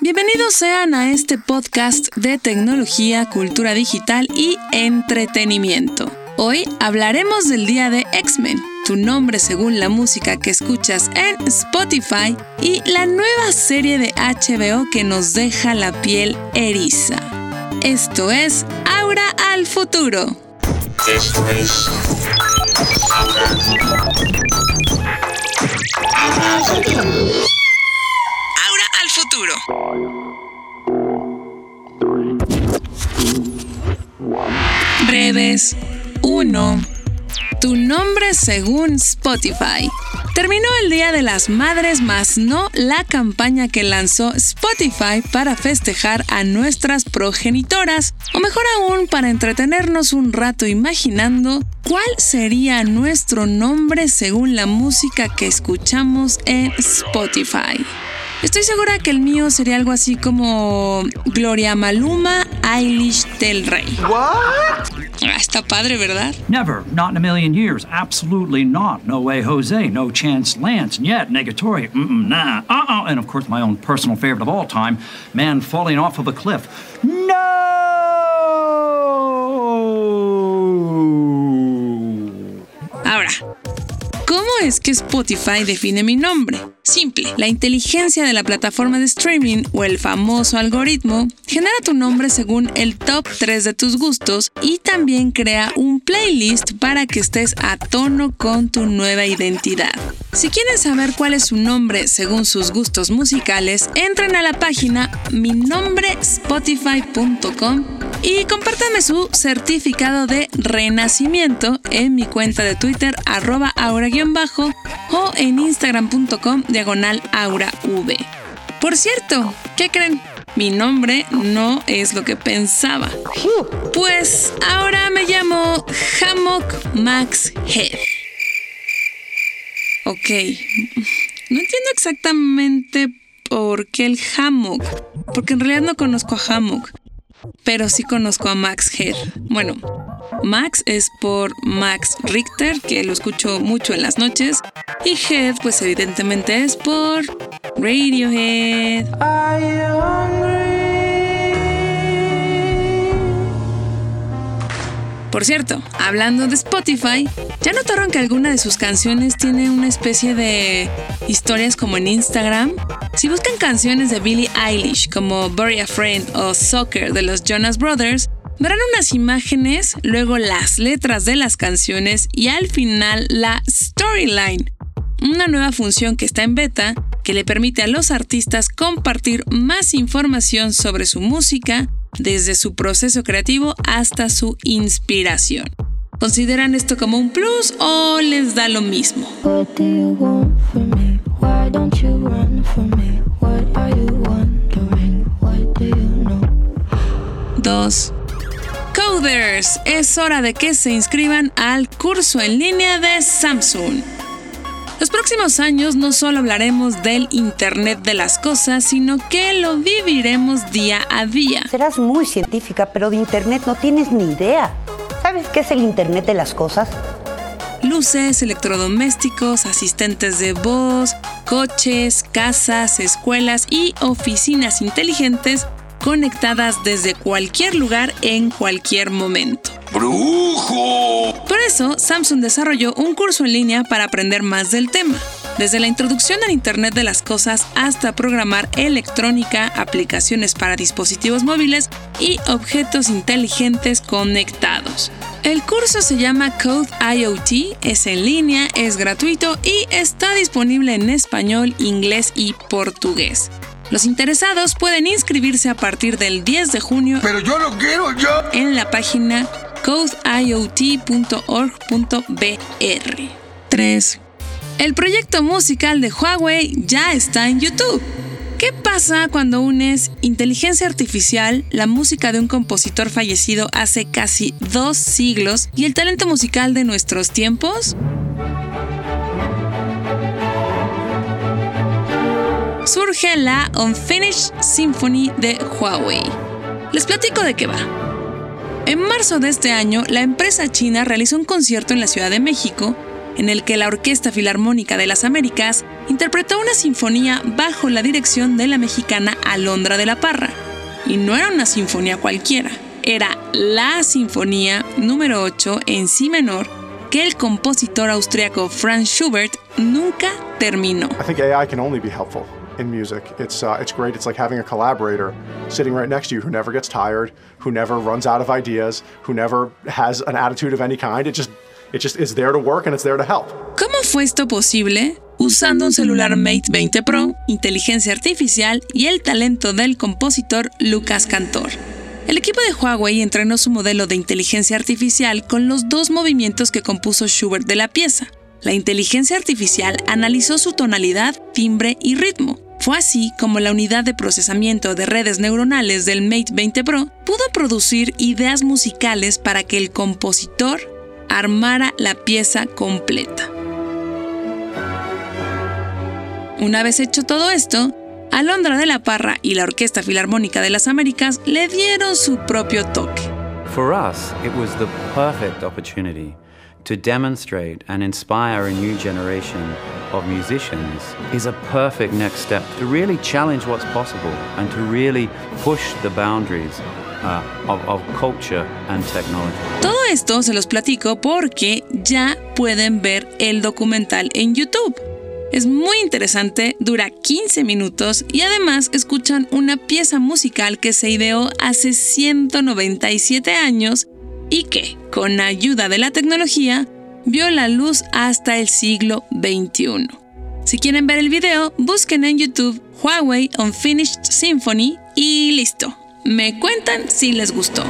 Bienvenidos sean a este podcast de tecnología, cultura digital y entretenimiento. Hoy hablaremos del día de X-Men, tu nombre según la música que escuchas en Spotify y la nueva serie de HBO que nos deja la piel eriza. Esto es Aura al futuro. Aura futuro. Redes 1. Tu nombre según Spotify. Terminó el Día de las Madres, más no la campaña que lanzó Spotify para festejar a nuestras progenitoras, o mejor aún para entretenernos un rato imaginando cuál sería nuestro nombre según la música que escuchamos en Spotify. Estoy segura que el mío sería algo así como Gloria Maluma Eilish del Rey. What? Ah, está padre, ¿verdad? Never, not in a million years. Absolutely not. No way, Jose. No chance, Lance. Yet, negatory. Mm-mm, nah. Uh-uh. And of course, my own personal favorite of all time, man falling off of a cliff. Es que Spotify define mi nombre? Simple, la inteligencia de la plataforma de streaming o el famoso algoritmo genera tu nombre según el top 3 de tus gustos y también crea un playlist para que estés a tono con tu nueva identidad. Si quieren saber cuál es su nombre según sus gustos musicales, entren a la página minombre.spotify.com y compártanme su certificado de renacimiento en mi cuenta de Twitter arroba o en instagram.com diagonal aura v. Por cierto, ¿qué creen? Mi nombre no es lo que pensaba. Pues ahora me llamo Hammock Max Head. Ok, no entiendo exactamente por qué el Hammock, porque en realidad no conozco a Hammock, pero sí conozco a Max Head. Bueno, Max es por Max Richter, que lo escucho mucho en las noches, y Head, pues evidentemente es por Radiohead. Por cierto, hablando de Spotify, ¿ya notaron que alguna de sus canciones tiene una especie de historias como en Instagram? Si buscan canciones de Billie Eilish como Bury a Friend o Soccer de los Jonas Brothers, verán unas imágenes, luego las letras de las canciones y al final la storyline. Una nueva función que está en beta que le permite a los artistas compartir más información sobre su música, desde su proceso creativo hasta su inspiración. ¿Consideran esto como un plus o les da lo mismo? 2. Coders, es hora de que se inscriban al curso en línea de Samsung. Los próximos años no solo hablaremos del Internet de las cosas, sino que lo viviremos día a día. Serás muy científica, pero de Internet no tienes ni idea. ¿Sabes qué es el Internet de las cosas? Luces, electrodomésticos, asistentes de voz, coches, casas, escuelas y oficinas inteligentes conectadas desde cualquier lugar en cualquier momento. ¡Brujo! Por eso, Samsung desarrolló un curso en línea para aprender más del tema, desde la introducción al Internet de las Cosas hasta programar electrónica, aplicaciones para dispositivos móviles y objetos inteligentes conectados. El curso se llama Code IoT, es en línea, es gratuito y está disponible en español, inglés y portugués. Los interesados pueden inscribirse a partir del 10 de junio Pero yo lo quiero ya. en la página codeiot.org.br. 3. El proyecto musical de Huawei ya está en YouTube. ¿Qué pasa cuando unes inteligencia artificial, la música de un compositor fallecido hace casi dos siglos y el talento musical de nuestros tiempos? Surge la Unfinished Symphony de Huawei. Les platico de qué va. En marzo de este año, la empresa china realizó un concierto en la Ciudad de México en el que la Orquesta Filarmónica de las Américas interpretó una sinfonía bajo la dirección de la mexicana Alondra de la Parra. Y no era una sinfonía cualquiera, era la sinfonía número 8 en si menor que el compositor austriaco Franz Schubert nunca terminó. I think AI can only be helpful in music. It's uh, it's great. It's like having a collaborator sitting right next to you who never gets tired, who never runs out of ideas, who never has an attitude of any kind. It just it just is there to work and it's there to help. ¿Cómo fue esto posible? Usando un celular Mate 20 Pro, inteligencia artificial y el talento del compositor Lucas Cantor. El equipo de Huawei entrenó su modelo de inteligencia artificial con los dos movimientos que compuso Schubert de la pieza. La inteligencia artificial analizó su tonalidad, timbre y ritmo. Fue así como la unidad de procesamiento de redes neuronales del Mate 20 Pro pudo producir ideas musicales para que el compositor armara la pieza completa. Una vez hecho todo esto, Alondra de la Parra y la Orquesta Filarmónica de las Américas le dieron su propio toque. For us, it was the perfect opportunity to demonstrate and inspire a new generation of musicians is a perfect next step to really challenge what's possible and to really push the boundaries uh, of, of culture and technology. Todo esto se los platico porque ya pueden ver el documental en YouTube. Es muy interesante, dura 15 minutos y además escuchan una pieza musical que se ideó hace 197 años y que, con ayuda de la tecnología, vio la luz hasta el siglo XXI. Si quieren ver el video, busquen en YouTube Huawei Unfinished Symphony y listo. Me cuentan si les gustó.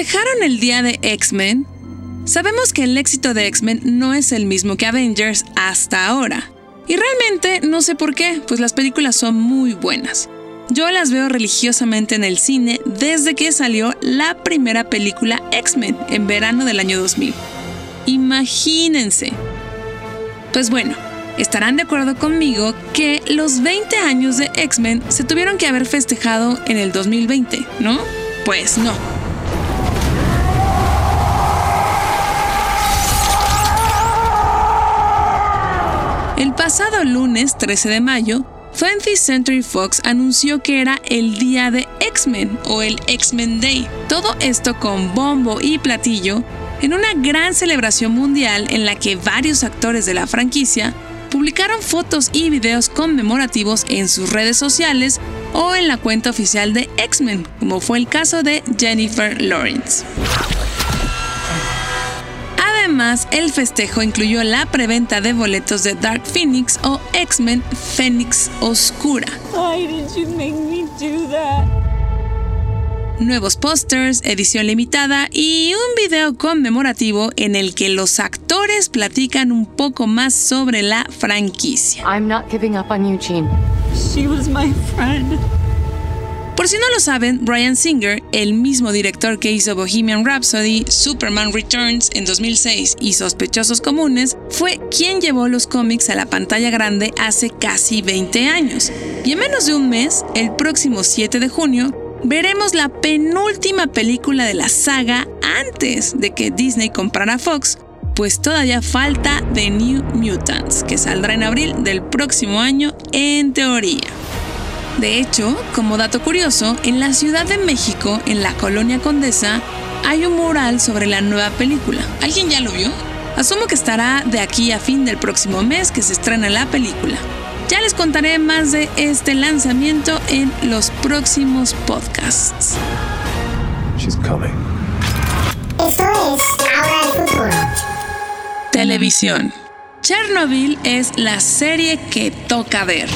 ¿Festejaron el día de X-Men? Sabemos que el éxito de X-Men no es el mismo que Avengers hasta ahora. Y realmente no sé por qué, pues las películas son muy buenas. Yo las veo religiosamente en el cine desde que salió la primera película X-Men en verano del año 2000. Imagínense. Pues bueno, estarán de acuerdo conmigo que los 20 años de X-Men se tuvieron que haber festejado en el 2020, ¿no? Pues no. Pasado lunes 13 de mayo, 20th Century Fox anunció que era el día de X-Men o el X-Men Day. Todo esto con bombo y platillo en una gran celebración mundial en la que varios actores de la franquicia publicaron fotos y videos conmemorativos en sus redes sociales o en la cuenta oficial de X-Men, como fue el caso de Jennifer Lawrence. Además, el festejo incluyó la preventa de boletos de Dark Phoenix o X-Men Phoenix Oscura. Nuevos pósters, edición limitada y un video conmemorativo en el que los actores platican un poco más sobre la franquicia. I'm not giving up on Eugene. She was my friend. Por si no lo saben, Brian Singer, el mismo director que hizo Bohemian Rhapsody, Superman Returns en 2006 y Sospechosos Comunes, fue quien llevó los cómics a la pantalla grande hace casi 20 años. Y en menos de un mes, el próximo 7 de junio, veremos la penúltima película de la saga antes de que Disney comprara Fox, pues todavía falta The New Mutants, que saldrá en abril del próximo año en teoría. De hecho, como dato curioso, en la Ciudad de México, en la Colonia Condesa, hay un mural sobre la nueva película. ¿Alguien ya lo vio? Asumo que estará de aquí a fin del próximo mes que se estrena la película. Ya les contaré más de este lanzamiento en los próximos podcasts. She's coming. Esto es Ahora el Futuro. Televisión. Chernobyl es la serie que toca ver.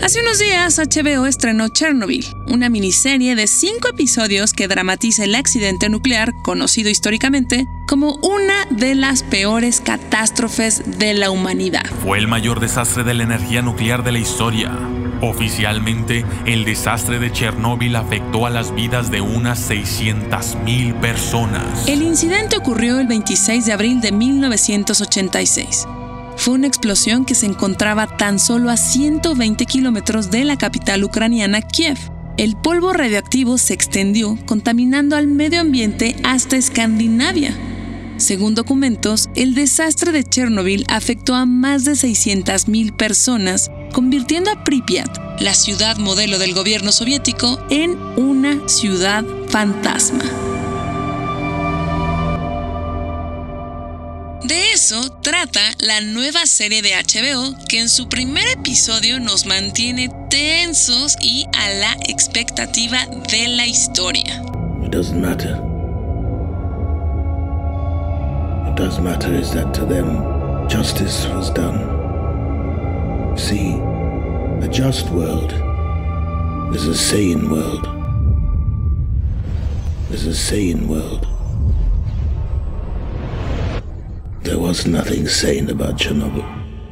Hace unos días HBO estrenó Chernobyl, una miniserie de cinco episodios que dramatiza el accidente nuclear conocido históricamente como una de las peores catástrofes de la humanidad. Fue el mayor desastre de la energía nuclear de la historia. Oficialmente, el desastre de Chernóbil afectó a las vidas de unas 600.000 personas. El incidente ocurrió el 26 de abril de 1986. Fue una explosión que se encontraba tan solo a 120 kilómetros de la capital ucraniana, Kiev. El polvo radioactivo se extendió, contaminando al medio ambiente hasta Escandinavia. Según documentos, el desastre de Chernobyl afectó a más de 600.000 personas, convirtiendo a Pripyat, la ciudad modelo del gobierno soviético, en una ciudad fantasma. Eso trata la nueva serie de HBO que en su primer episodio nos mantiene tensos y a la expectativa de la historia. It doesn't matter. What does matter is that to them, justice was done. See, a just world is a sane world. Is a sane world. There was nothing sane about Chernobyl.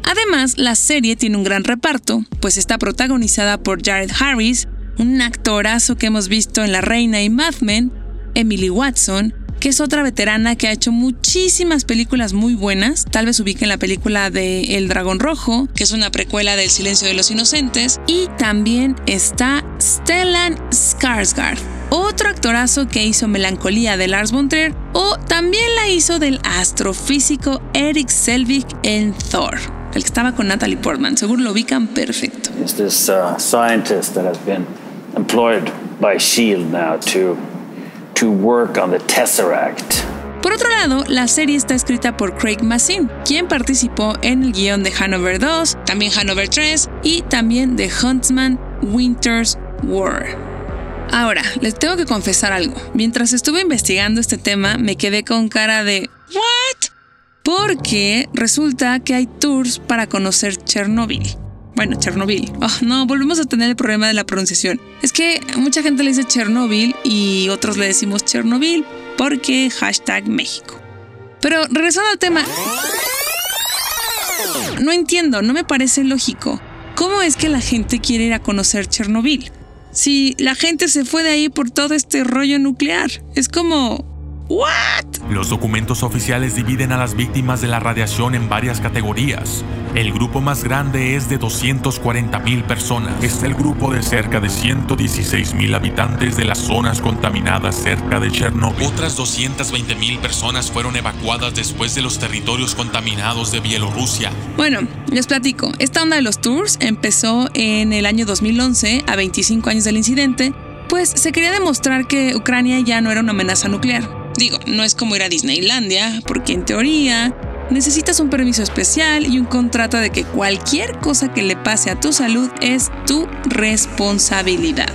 Además, la serie tiene un gran reparto, pues está protagonizada por Jared Harris, un actorazo que hemos visto en La Reina y Mad Men, Emily Watson, que es otra veterana que ha hecho muchísimas películas muy buenas. Tal vez ubiquen la película de El Dragón Rojo, que es una precuela del Silencio de los Inocentes. Y también está Stellan Skarsgård, otro actorazo que hizo Melancolía de Lars von Trier, o también la hizo del astrofísico Eric Selvig en Thor, el que estaba con Natalie Portman. Seguro lo ubican perfecto. Is this uh, scientist that has been employed by Shield now to to work on the Tesseract? Por otro lado, la serie está escrita por Craig Mazin, quien participó en el guion de Hanover 2, también Hanover 3 y también de Huntsman Winter's War. Ahora, les tengo que confesar algo. Mientras estuve investigando este tema, me quedé con cara de ¿What? Porque resulta que hay tours para conocer Chernobyl. Bueno, Chernobyl. Oh, no, volvemos a tener el problema de la pronunciación. Es que mucha gente le dice Chernobyl y otros le decimos Chernobyl porque hashtag México. Pero regresando al tema, no entiendo, no me parece lógico. ¿Cómo es que la gente quiere ir a conocer Chernobyl? Si la gente se fue de ahí por todo este rollo nuclear. Es como... ¿What? Los documentos oficiales dividen a las víctimas de la radiación en varias categorías. El grupo más grande es de 240.000 personas. Está el grupo de cerca de 116.000 habitantes de las zonas contaminadas cerca de Chernobyl. Otras 220.000 personas fueron evacuadas después de los territorios contaminados de Bielorrusia. Bueno, les platico. Esta onda de los tours empezó en el año 2011, a 25 años del incidente, pues se quería demostrar que Ucrania ya no era una amenaza nuclear. Digo, no es como ir a Disneylandia, porque en teoría necesitas un permiso especial y un contrato de que cualquier cosa que le pase a tu salud es tu responsabilidad.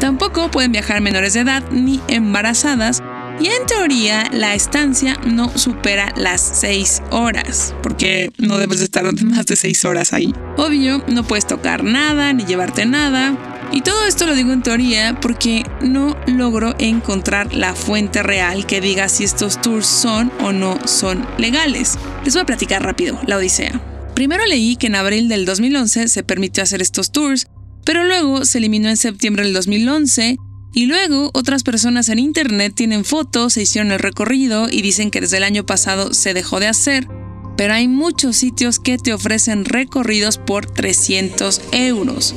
Tampoco pueden viajar menores de edad ni embarazadas y en teoría la estancia no supera las 6 horas, porque no debes de estar más de 6 horas ahí. Obvio, no puedes tocar nada ni llevarte nada. Y todo esto lo digo en teoría porque no logro encontrar la fuente real que diga si estos tours son o no son legales. Les voy a platicar rápido, la odisea. Primero leí que en abril del 2011 se permitió hacer estos tours, pero luego se eliminó en septiembre del 2011 y luego otras personas en internet tienen fotos, se hicieron el recorrido y dicen que desde el año pasado se dejó de hacer, pero hay muchos sitios que te ofrecen recorridos por 300 euros.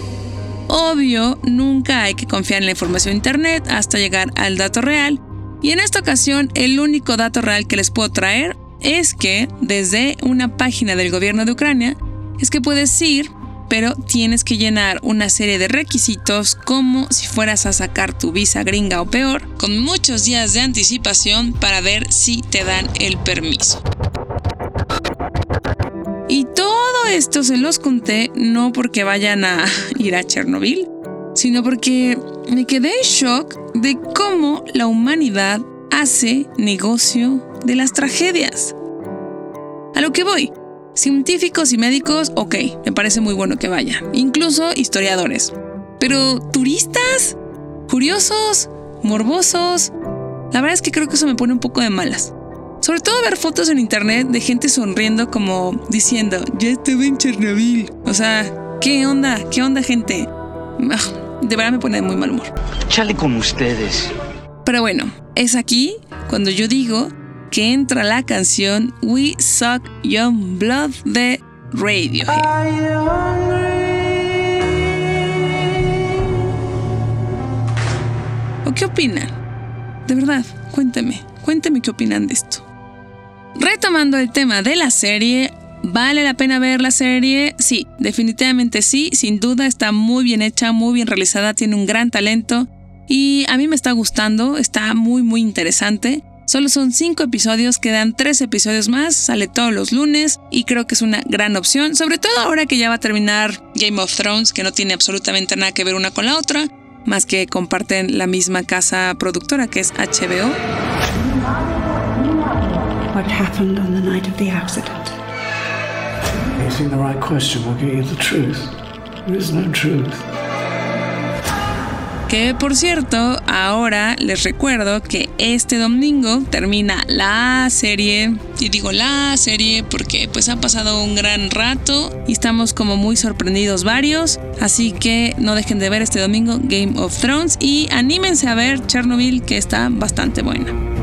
Obvio, nunca hay que confiar en la información de internet hasta llegar al dato real, y en esta ocasión el único dato real que les puedo traer es que desde una página del gobierno de Ucrania es que puedes ir, pero tienes que llenar una serie de requisitos como si fueras a sacar tu visa gringa o peor, con muchos días de anticipación para ver si te dan el permiso. Esto se los conté no porque vayan a ir a Chernobyl, sino porque me quedé en shock de cómo la humanidad hace negocio de las tragedias. A lo que voy, científicos y médicos, ok, me parece muy bueno que vayan, incluso historiadores. Pero turistas, curiosos, morbosos, la verdad es que creo que eso me pone un poco de malas. Sobre todo ver fotos en internet de gente sonriendo como diciendo, ya estuve en Chernobyl. O sea, ¿qué onda? ¿Qué onda gente? ah, de verdad me pone de muy mal humor. Chale con ustedes. Pero bueno, es aquí cuando yo digo que entra la canción We Suck Young Blood de Radiohead. ¿O qué opinan? De verdad, cuénteme, cuénteme qué opinan de esto. Retomando el tema de la serie, ¿vale la pena ver la serie? Sí, definitivamente sí, sin duda está muy bien hecha, muy bien realizada, tiene un gran talento y a mí me está gustando, está muy muy interesante. Solo son 5 episodios, quedan 3 episodios más, sale todos los lunes y creo que es una gran opción, sobre todo ahora que ya va a terminar Game of Thrones, que no tiene absolutamente nada que ver una con la otra más que comparten la misma casa productora que es HBO. What happened on the night of the accident? Asking the right question will get you the truth. There is no truth. Que por cierto, ahora les recuerdo que este domingo termina la serie, y digo la serie porque pues ha pasado un gran rato y estamos como muy sorprendidos varios, así que no dejen de ver este domingo Game of Thrones y anímense a ver Chernobyl que está bastante buena.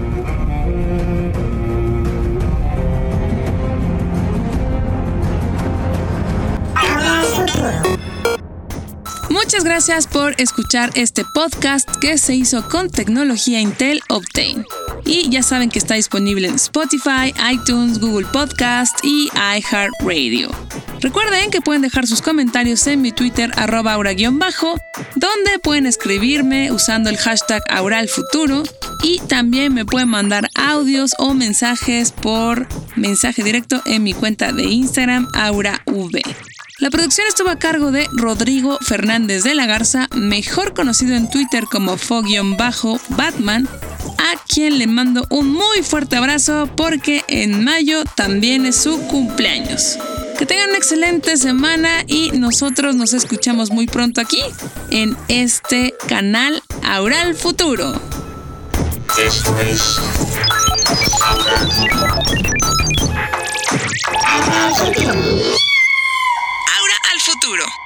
Muchas gracias por escuchar este podcast que se hizo con tecnología Intel Obtain. Y ya saben que está disponible en Spotify, iTunes, Google Podcast y iHeartRadio. Recuerden que pueden dejar sus comentarios en mi Twitter arroba aura-bajo, donde pueden escribirme usando el hashtag auralfuturo y también me pueden mandar audios o mensajes por mensaje directo en mi cuenta de Instagram aurav. La producción estuvo a cargo de Rodrigo Fernández de la Garza, mejor conocido en Twitter como Fog-Batman, a quien le mando un muy fuerte abrazo porque en mayo también es su cumpleaños. Que tengan una excelente semana y nosotros nos escuchamos muy pronto aquí en este canal Aural Futuro. Futuro futuro.